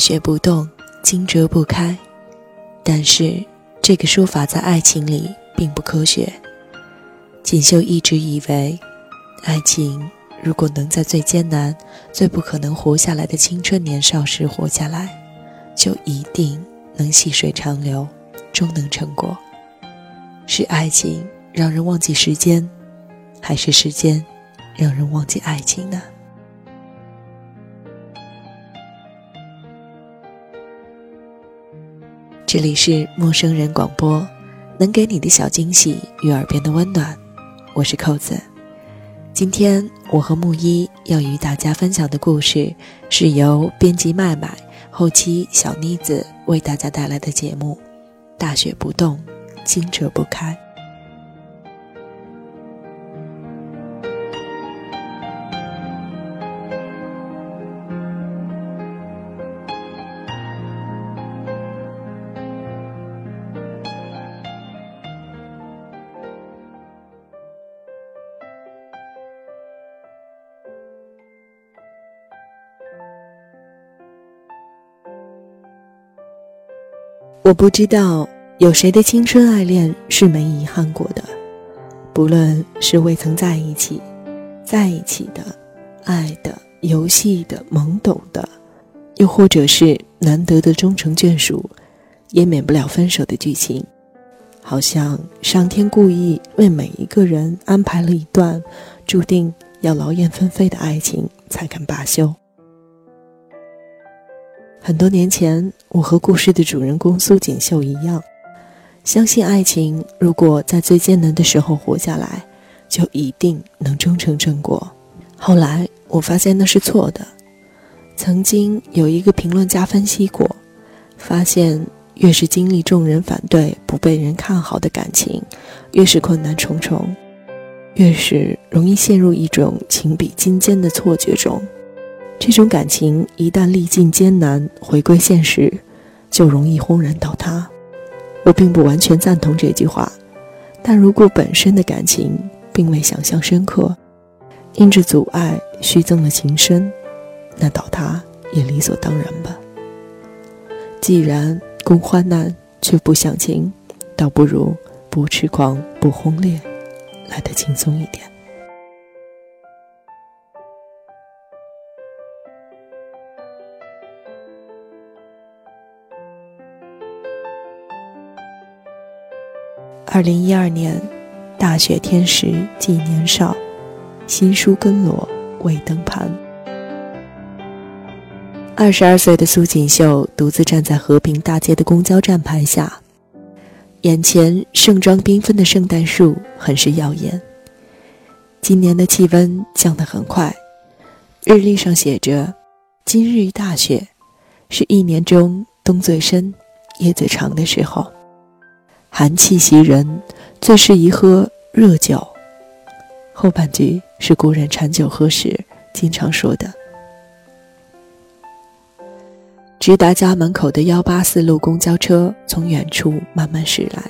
学不动，惊蛰不开。但是这个说法在爱情里并不科学。锦绣一直以为，爱情如果能在最艰难、最不可能活下来的青春年少时活下来，就一定能细水长流，终能成果。是爱情让人忘记时间，还是时间让人忘记爱情呢？这里是陌生人广播，能给你的小惊喜与耳边的温暖，我是扣子。今天我和木一要与大家分享的故事，是由编辑麦麦、后期小妮子为大家带来的节目《大雪不动，惊蛰不开》。我不知道有谁的青春爱恋是没遗憾过的，不论是未曾在一起、在一起的、爱的、游戏的、懵懂的，又或者是难得的终成眷属，也免不了分手的剧情。好像上天故意为每一个人安排了一段注定要劳燕分飞的爱情，才肯罢休。很多年前，我和故事的主人公苏锦绣一样，相信爱情。如果在最艰难的时候活下来，就一定能终成正果。后来我发现那是错的。曾经有一个评论家分析过，发现越是经历众人反对、不被人看好的感情，越是困难重重，越是容易陷入一种情比金坚的错觉中。这种感情一旦历尽艰难回归现实，就容易轰然倒塌。我并不完全赞同这句话，但如果本身的感情并未想象深刻，因着阻碍虚增了情深，那倒塌也理所当然吧。既然共患难却不享情，倒不如不痴狂不轰烈，来得轻松一点。二零一二年，大雪天时记年少，新书更罗未登盘。二十二岁的苏锦绣独自站在和平大街的公交站牌下，眼前盛装缤纷的圣诞树很是耀眼。今年的气温降得很快，日历上写着：“今日大雪，是一年中冬最深、夜最长的时候。”寒气袭人，最适宜喝热酒。后半句是古人馋酒喝时经常说的。直达家门口的幺八四路公交车从远处慢慢驶来，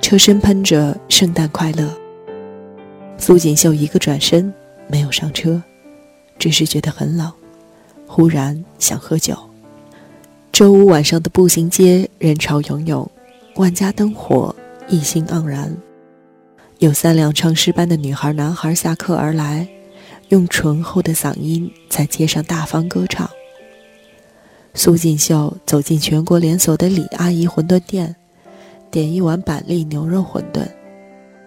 车身喷着“圣诞快乐”。苏锦绣一个转身，没有上车，只是觉得很冷，忽然想喝酒。周五晚上的步行街人潮涌涌。万家灯火，一心盎然。有三辆唱诗班的女孩、男孩下课而来，用醇厚的嗓音在街上大方歌唱。苏锦绣走进全国连锁的李阿姨馄饨店，点一碗板栗牛肉馄饨，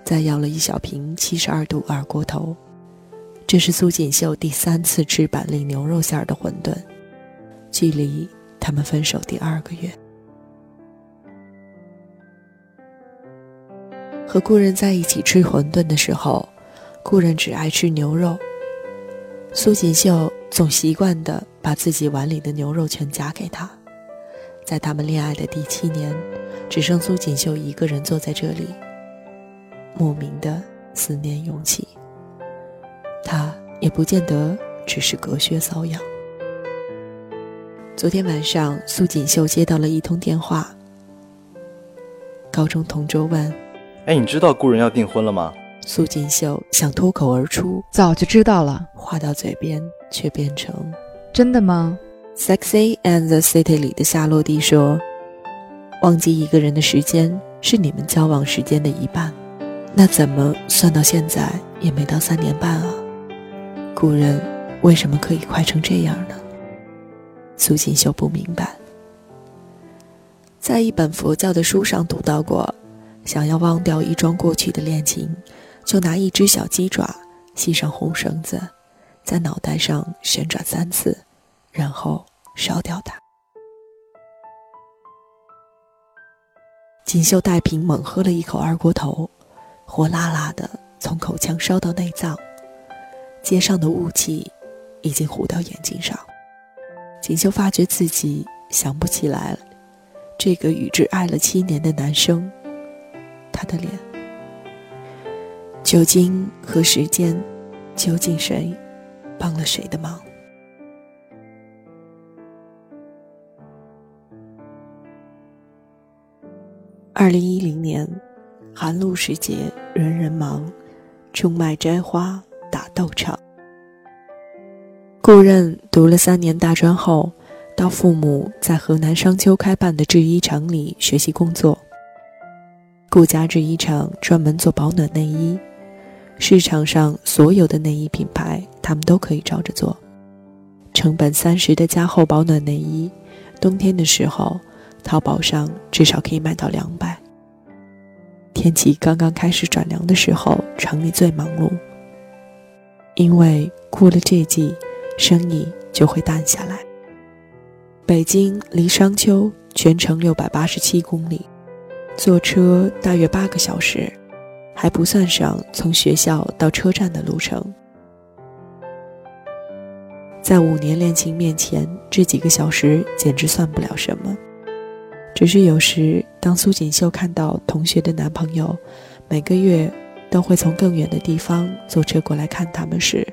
再要了一小瓶七十二度二锅头。这是苏锦绣第三次吃板栗牛肉馅儿的馄饨，距离他们分手第二个月。和故人在一起吃馄饨的时候，故人只爱吃牛肉。苏锦绣总习惯地把自己碗里的牛肉全夹给他，在他们恋爱的第七年，只剩苏锦绣一个人坐在这里，莫名的思念涌起。他也不见得只是隔靴搔痒。昨天晚上，苏锦绣接到了一通电话。高中同桌问：“哎，你知道故人要订婚了吗？”苏锦绣想脱口而出：“早就知道了。”话到嘴边却变成：“真的吗？” Sexy and the City 里的夏洛蒂说：“忘记一个人的时间是你们交往时间的一半，那怎么算到现在也没到三年半啊？故人为什么可以快成这样呢？”苏锦绣不明白。在一本佛教的书上读到过，想要忘掉一桩过去的恋情，就拿一只小鸡爪系上红绳子，在脑袋上旋转三次，然后烧掉它。锦绣带瓶猛喝了一口二锅头，火辣辣的从口腔烧到内脏，街上的雾气已经糊到眼睛上。锦绣发觉自己想不起来了这个与之爱了七年的男生，他的脸。酒精和时间，究竟谁帮了谁的忙？二零一零年，寒露时节，人人忙，种麦摘花，打豆场。顾任读了三年大专后，到父母在河南商丘开办的制衣厂里学习工作。顾家制衣厂专门做保暖内衣，市场上所有的内衣品牌，他们都可以照着做。成本三十的加厚保暖内衣，冬天的时候，淘宝上至少可以卖到两百。天气刚刚开始转凉的时候，厂里最忙碌，因为过了这季。生意就会淡下来。北京离商丘全程六百八十七公里，坐车大约八个小时，还不算上从学校到车站的路程。在五年恋情面前，这几个小时简直算不了什么。只是有时，当苏锦绣看到同学的男朋友每个月都会从更远的地方坐车过来看他们时，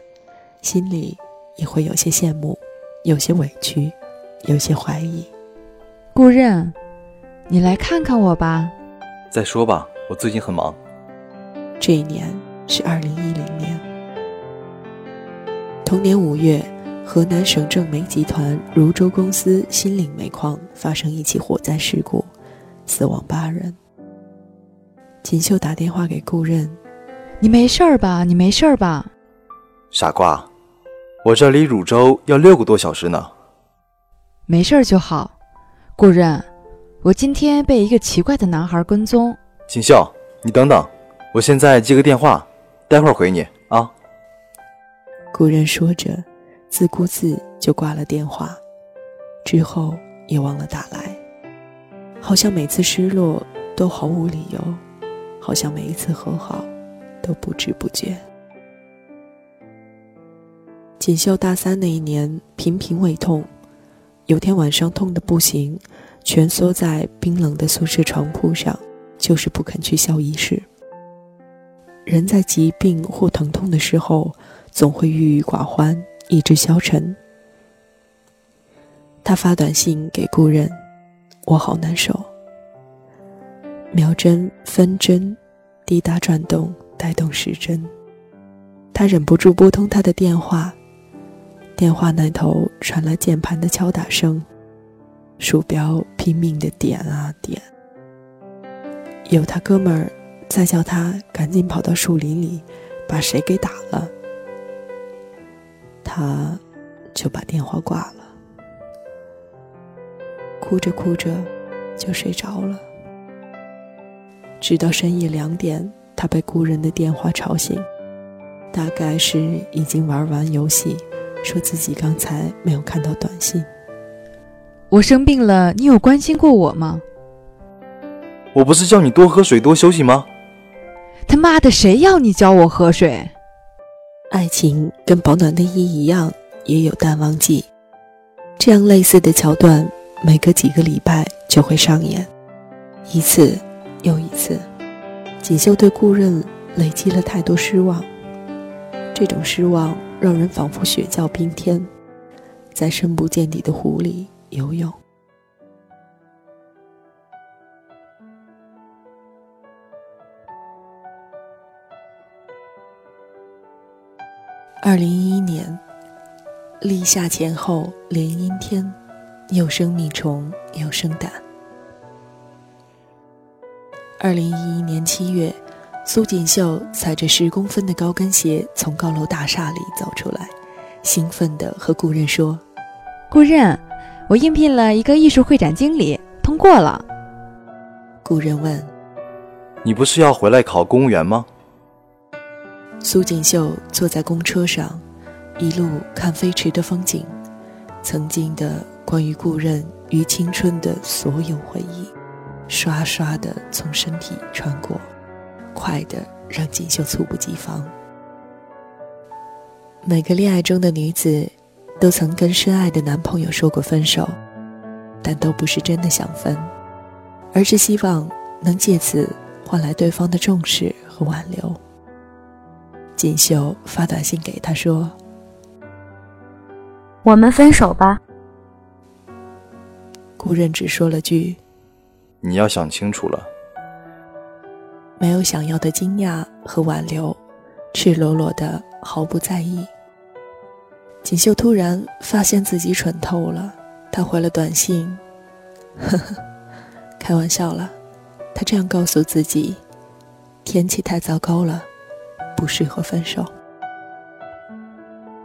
心里……也会有些羡慕，有些委屈，有些怀疑。顾任，你来看看我吧。再说吧，我最近很忙。这一年是二零一零年。同年五月，河南省正煤集团汝州公司新岭煤矿发生一起火灾事故，死亡八人。锦绣打电话给顾任：“你没事儿吧？你没事儿吧？”傻瓜。我这离汝州要六个多小时呢。没事儿就好，顾任，我今天被一个奇怪的男孩跟踪。锦绣，你等等，我现在接个电话，待会儿回你啊。古人说着，自顾自就挂了电话，之后也忘了打来。好像每次失落都毫无理由，好像每一次和好都不知不觉。锦绣大三那一年，频频胃痛，有天晚上痛得不行，蜷缩在冰冷的宿舍床铺上，就是不肯去校医室。人在疾病或疼痛的时候，总会郁郁寡欢，意志消沉。他发短信给故人：“我好难受。”秒针、分针，滴答转动，带动时针。他忍不住拨通他的电话。电话那头传来键盘的敲打声，鼠标拼命的点啊点。有他哥们儿在叫他赶紧跑到树林里，把谁给打了。他就把电话挂了，哭着哭着就睡着了。直到深夜两点，他被故人的电话吵醒，大概是已经玩完游戏。说自己刚才没有看到短信。我生病了，你有关心过我吗？我不是叫你多喝水、多休息吗？他妈的，谁要你教我喝水？爱情跟保暖内衣一样，也有淡旺季。这样类似的桥段每隔几个礼拜就会上演，一次又一次。锦绣对顾任累积了太多失望，这种失望让人仿佛雪窖冰天，在深不见底的湖里游泳。二零一一年，立夏前后连阴天，又生蜜虫又生胆。二零一一年七月，苏锦绣踩着十公分的高跟鞋从高楼大厦里走出来，兴奋地和顾任说：“顾任，我应聘了一个艺术会展经理，通过了。”故人问：“你不是要回来考公务员吗？”苏锦绣坐在公车上，一路看飞驰的风景，曾经的关于故人与青春的所有回忆，刷刷的从身体穿过，快的让锦绣猝不及防。每个恋爱中的女子，都曾跟深爱的男朋友说过分手，但都不是真的想分，而是希望能借此换来对方的重视和挽留。锦绣发短信给他说：“我们分手吧。”顾任只说了句：“你要想清楚了。”没有想要的惊讶和挽留，赤裸裸的毫不在意。锦绣突然发现自己蠢透了，他回了短信：“呵呵，开玩笑了。”他这样告诉自己：“天气太糟糕了。”不适合分手。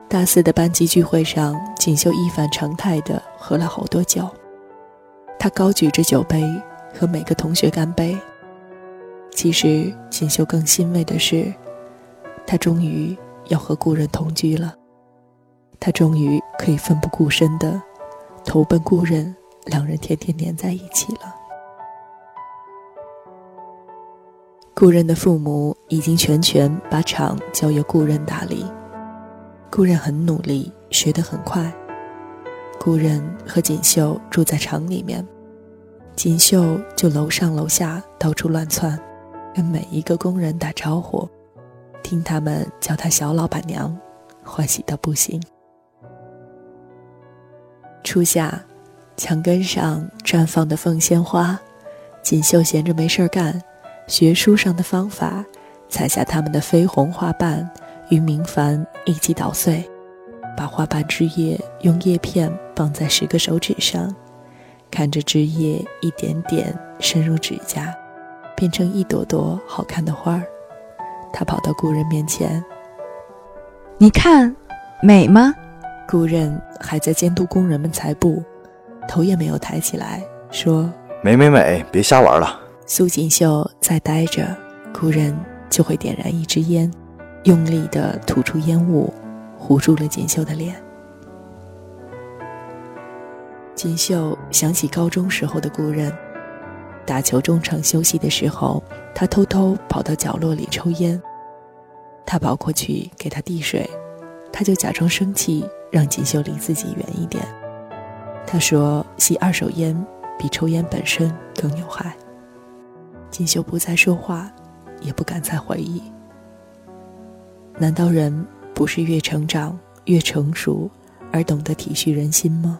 大四的班级聚会上，锦绣一反常态的喝了好多酒。他高举着酒杯，和每个同学干杯。其实，锦绣更欣慰的是，他终于要和故人同居了。他终于可以奋不顾身的投奔故人，两人天天黏在一起了。故人的父母已经全权把厂交由故人打理，故人很努力，学得很快。故人和锦绣住在厂里面，锦绣就楼上楼下到处乱窜，跟每一个工人打招呼，听他们叫她小老板娘，欢喜到不行。初夏，墙根上绽放的凤仙花，锦绣闲着没事儿干。学书上的方法，采下它们的绯红花瓣，与明矾一起捣碎，把花瓣枝叶用叶片绑在十个手指上，看着枝叶一点点深入指甲，变成一朵朵好看的花儿。他跑到故人面前：“你看，美吗？”顾人还在监督工人们裁布，头也没有抬起来，说：“美美美，别瞎玩了。”苏锦绣在待着，顾人就会点燃一支烟，用力地吐出烟雾，糊住了锦绣的脸。锦绣想起高中时候的故人，打球中场休息的时候，他偷偷跑到角落里抽烟。他跑过去给他递水，他就假装生气，让锦绣离自己远一点。他说：“吸二手烟比抽烟本身更有害。”锦绣不再说话，也不敢再回忆。难道人不是越成长越成熟，而懂得体恤人心吗？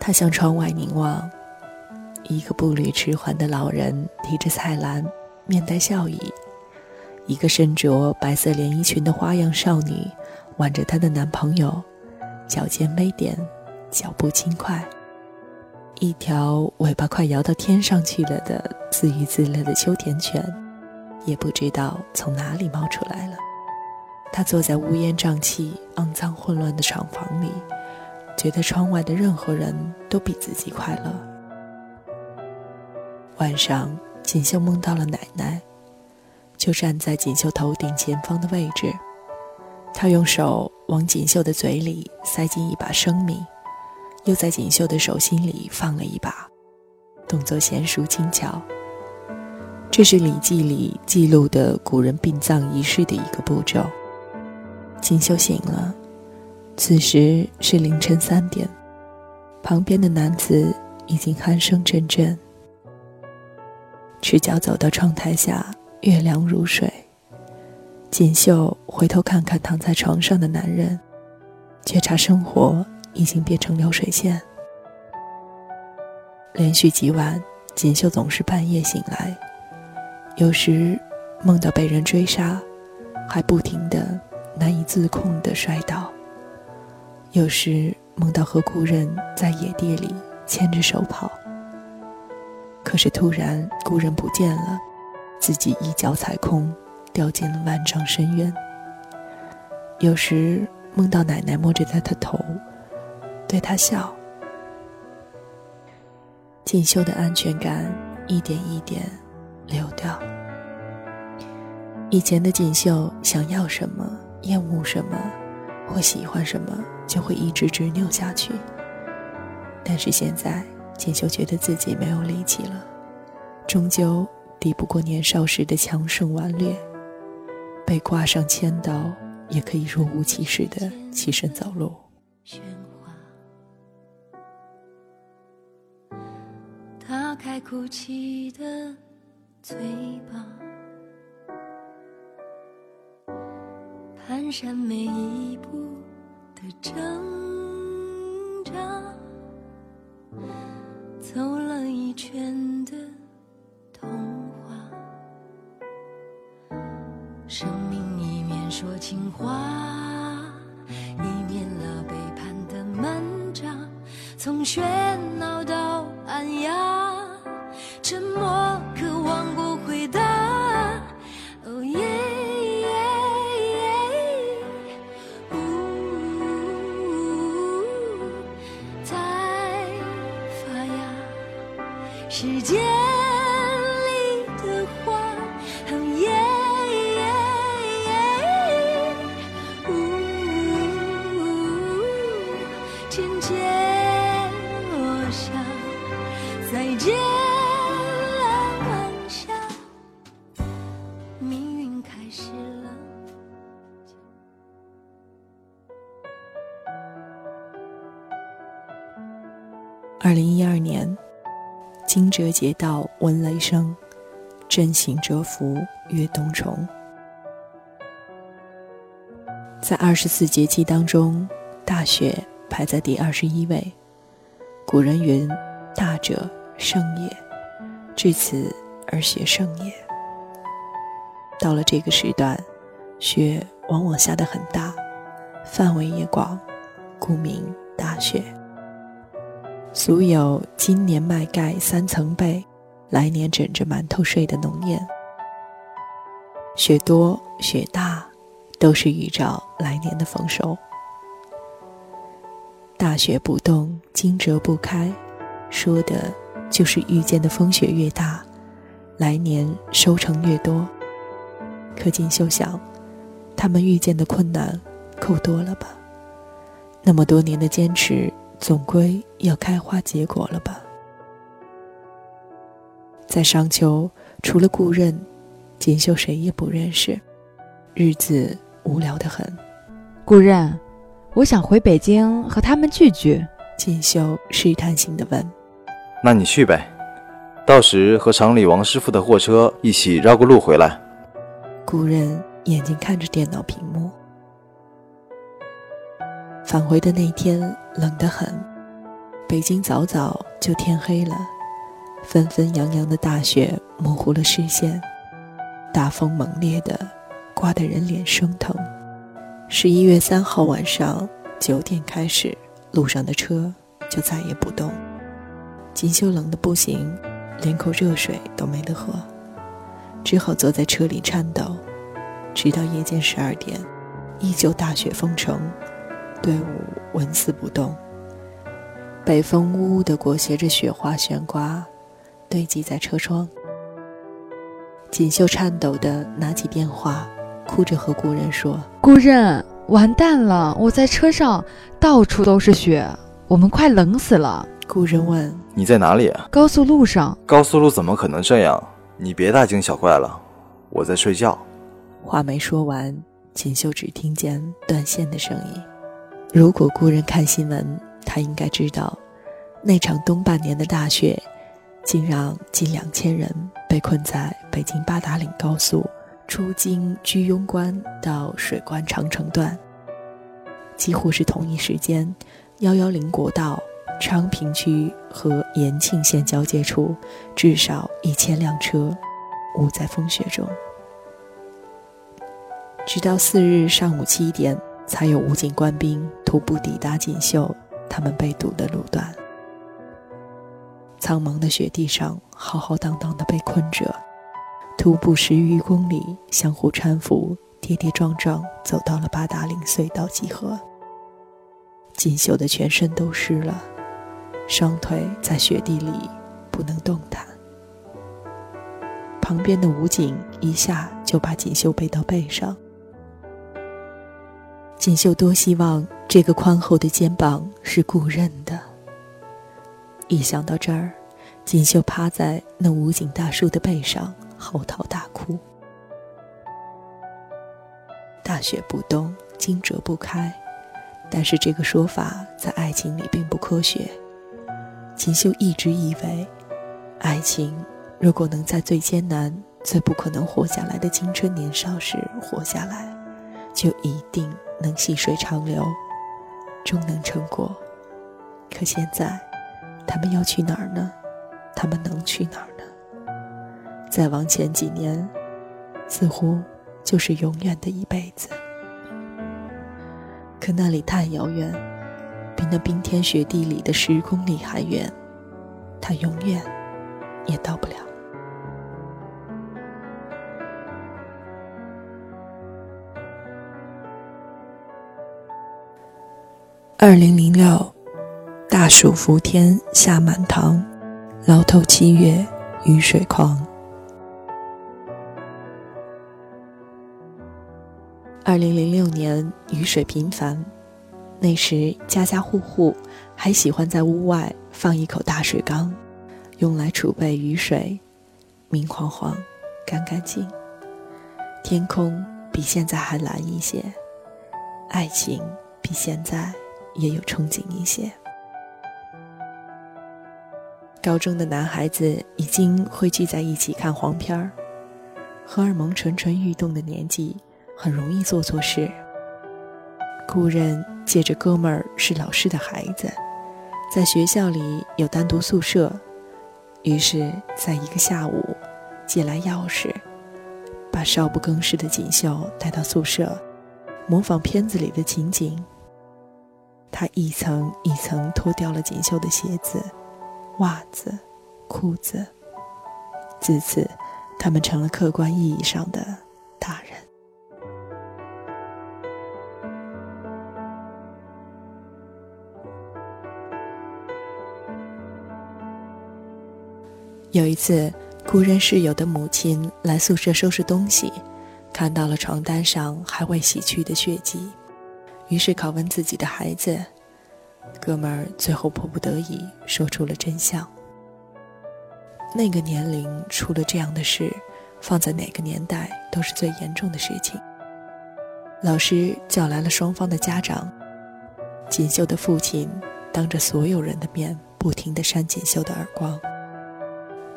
他向窗外凝望，一个步履迟缓的老人提着菜篮，面带笑意；一个身着白色连衣裙的花样少女，挽着她的男朋友，脚尖微点，脚步轻快。一条尾巴快摇到天上去了的自娱自乐的秋田犬，也不知道从哪里冒出来了。他坐在乌烟瘴气、肮脏混乱的厂房里，觉得窗外的任何人都比自己快乐。晚上，锦绣梦到了奶奶，就站在锦绣头顶前方的位置。他用手往锦绣的嘴里塞进一把生米。又在锦绣的手心里放了一把，动作娴熟轻巧。这是《礼记》里记录的古人殡葬仪式的一个步骤。锦绣醒了，此时是凌晨三点，旁边的男子已经鼾声阵阵。赤脚走到窗台下，月亮如水。锦绣回头看看躺在床上的男人，觉察生活已经变成流水线。连续几晚，锦绣总是半夜醒来，有时梦到被人追杀，还不停的难以自控的摔倒。有时梦到和故人在野地里牵着手跑，可是突然故人不见了，自己一脚踩空，掉进了万丈深渊。有时梦到奶奶摸着他的头，对他笑。锦绣的安全感一点一点流掉。以前的锦绣想要什么，厌恶什么。或喜欢什么，就会一直执拗下去。但是现在，锦绣觉得自己没有力气了，终究抵不过年少时的强盛顽劣。被挂上千刀，也可以若无其事的起身走路。打开哭泣的嘴巴。蹒跚每一步的挣生命一面说情话，一面了背叛的漫长，从喧运开始了。二零一二年。惊蛰节到，闻雷声，震醒蛰伏，越冬虫。在二十四节气当中，大雪排在第二十一位。古人云：“大者盛也，至此而雪盛也。”到了这个时段，雪往往下得很大，范围也广，故名大雪。俗有“今年麦盖三层被，来年枕着馒头睡”的农谚。雪多雪大，都是预兆来年的丰收。大雪不动，惊蛰不开，说的就是遇见的风雪越大，来年收成越多。可锦绣想，他们遇见的困难够多了吧？那么多年的坚持。总归要开花结果了吧？在商丘，除了顾任，锦绣谁也不认识，日子无聊的很。顾任，我想回北京和他们聚聚。锦绣试探性的问：“那你去呗，到时和厂里王师傅的货车一起绕个路回来。”顾任眼睛看着电脑屏幕。返回的那天冷得很，北京早早就天黑了，纷纷扬扬的大雪模糊了视线，大风猛烈的，刮得人脸生疼。十一月三号晚上九点开始，路上的车就再也不动。锦绣冷的不行，连口热水都没得喝，只好坐在车里颤抖，直到夜间十二点，依旧大雪封城。队伍纹丝不动，北风呜呜地裹挟着雪花悬挂，堆积在车窗。锦绣颤抖地拿起电话，哭着和故人说：“故人，完蛋了！我在车上，到处都是雪，我们快冷死了。”故人问：“你在哪里啊？”“高速路上。”“高速路怎么可能这样？你别大惊小怪了，我在睡觉。”话没说完，锦绣只听见断线的声音。如果故人看新闻，他应该知道，那场冬半年的大雪，竟让近两千人被困在北京八达岭高速出京居庸关到水关长城段。几乎是同一时间，幺幺零国道昌平区和延庆县交界处，至少一千辆车捂在风雪中。直到四日上午七点。才有武警官兵徒步抵达锦绣他们被堵的路段。苍茫的雪地上，浩浩荡荡的被困着，徒步十余公里，相互搀扶，跌跌撞撞走到了八达岭隧道集合。锦绣的全身都湿了，双腿在雪地里不能动弹。旁边的武警一下就把锦绣背到背上。锦绣多希望这个宽厚的肩膀是顾认的。一想到这儿，锦绣趴在那武警大叔的背上嚎啕大哭。大雪不冻，惊蛰不开，但是这个说法在爱情里并不科学。锦绣一直以为，爱情如果能在最艰难、最不可能活下来的青春年少时活下来，就一定。能细水长流，终能成果。可现在，他们要去哪儿呢？他们能去哪儿呢？再往前几年，似乎就是永远的一辈子。可那里太遥远，那冰天雪地里的十公里还远，他永远也到不了。二零零六，大暑伏天下满堂，牢头七月雨水狂。二零零六年雨水频繁，那时家家户户还喜欢在屋外放一口大水缸，用来储备雨水，明晃晃，干干净。天空比现在还蓝一些，爱情比现在。也有憧憬一些。高中的男孩子已经会聚在一起看黄片儿，荷尔蒙蠢蠢欲动的年纪，很容易做错事。故人借着哥们儿是老师的孩子，在学校里有单独宿舍，于是在一个下午，借来钥匙，把少不更事的锦绣带到宿舍，模仿片子里的情景。他一层一层脱掉了锦绣的鞋子、袜子、裤子。自此，他们成了客观意义上的大人。有一次，故人室友的母亲来宿舍收拾东西，看到了床单上还未洗去的血迹。于是拷问自己的孩子，哥们儿最后迫不得已说出了真相。那个年龄出了这样的事，放在哪个年代都是最严重的事情。老师叫来了双方的家长，锦绣的父亲当着所有人的面不停地扇锦绣的耳光，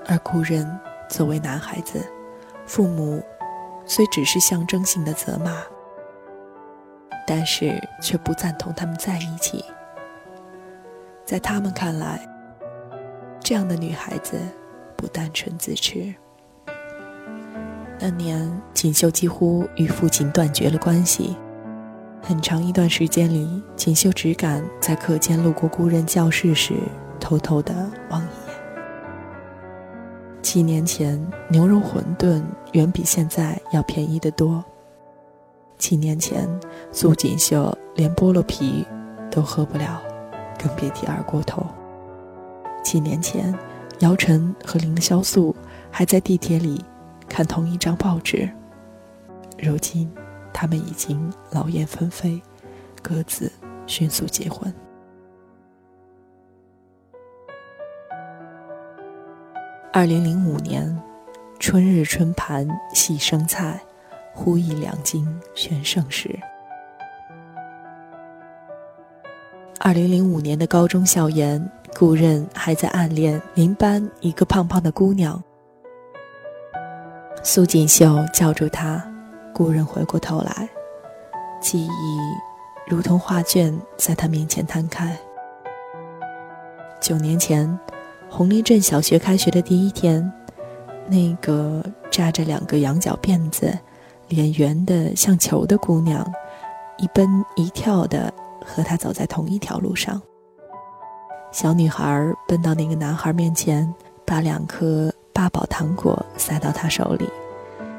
而顾人作为男孩子，父母虽只是象征性的责骂。但是却不赞同他们在一起。在他们看来，这样的女孩子不单纯自持。那年，锦绣几乎与父亲断绝了关系。很长一段时间里，锦绣只敢在课间路过故人教室时，偷偷的望一。年前，牛肉馄饨远比现在要便宜得多。七年前，苏锦绣连菠萝皮都喝不了，更别提二锅头。七年前，姚晨和凌潇肃还在地铁里看同一张报纸。如今，他们已经劳燕分飞，各自迅速结婚。二零零五年，春日春盘细生菜。忽忆两京全盛时，二零零五年的高中校园，顾任还在暗恋邻班一个胖胖的姑娘。苏锦绣叫住他，顾任回过头来，记忆如同画卷在他面前摊开。九年前，红林镇小学开学的第一天，那个扎着两个羊角辫子、脸圆的像球的姑娘，一奔一跳的和他走在同一条路上。小女孩奔到那个男孩面前，把两颗八宝糖果塞到他手里，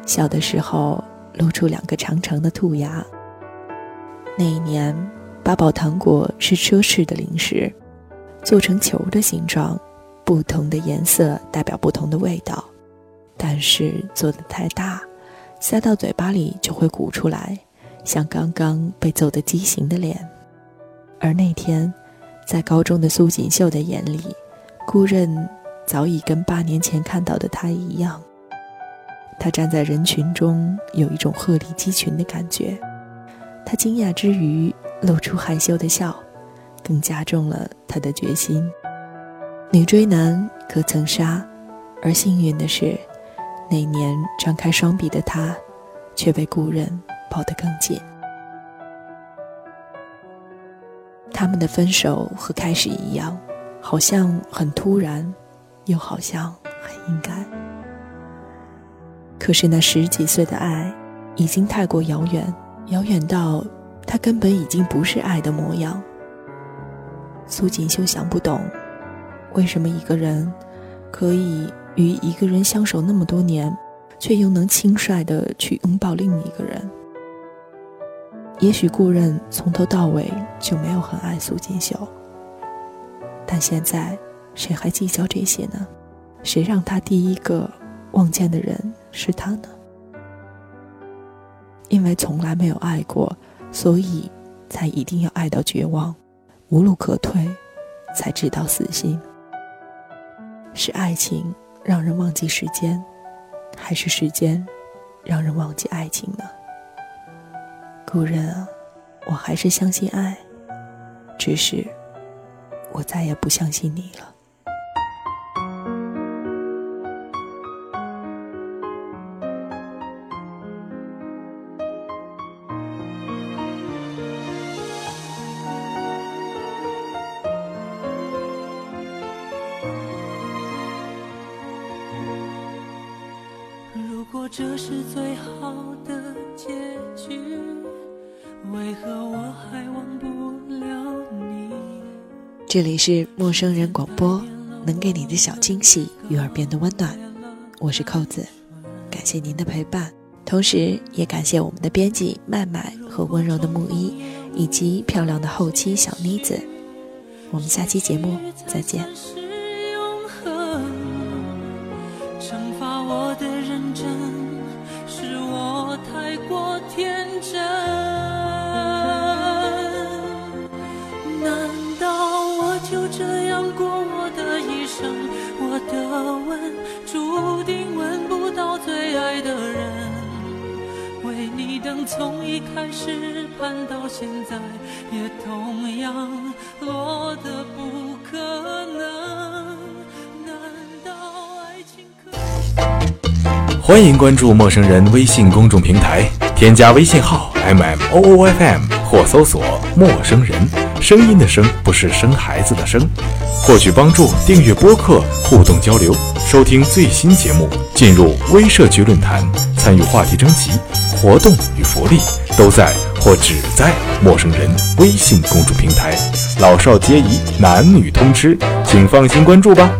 小的时候露出两个长长的兔牙。那一年，八宝糖果是奢侈的零食。做成球的形状，不同的颜色代表不同的味道，但是做的太大，塞到嘴巴里就会鼓出来，像刚刚被揍得畸形的脸。而那天，在高中的苏锦绣的眼里，顾任早已跟八年前看到的他一样。他站在人群中，有一种鹤立鸡群的感觉。他惊讶之余，露出害羞的笑。更加重了他的决心。女追男可曾杀？而幸运的是，那年张开双臂的他，却被故人抱得更紧。他们的分手和开始一样，好像很突然，又好像很应该。可是那十几岁的爱，已经太过遥远，遥远到他根本已经不是爱的模样。苏锦绣想不懂，为什么一个人可以与一个人相守那么多年，却又能轻率的去拥抱另一个人？也许顾任从头到尾就没有很爱苏锦绣，但现在谁还计较这些呢？谁让他第一个望见的人是他呢？因为从来没有爱过，所以才一定要爱到绝望。无路可退，才知道死心。是爱情让人忘记时间，还是时间让人忘记爱情呢？故人啊，我还是相信爱，只是我再也不相信你了。这里是陌生人广播，能给你的小惊喜与耳边的温暖。我是扣子，感谢您的陪伴，同时也感谢我们的编辑麦麦和温柔的木一，以及漂亮的后期小妮子。我们下期节目再见。从一开始盼到现在，也同样落得不可能。难道爱情可？欢迎关注陌生人微信公众平台，添加微信号 m m o o f m 或搜索陌生人，声音的声不是生孩子的生。获取帮助，订阅播客，互动交流，收听最新节目，进入微社区论坛，参与话题征集，活动与福利都在或只在陌生人微信公众平台，老少皆宜，男女通吃，请放心关注吧。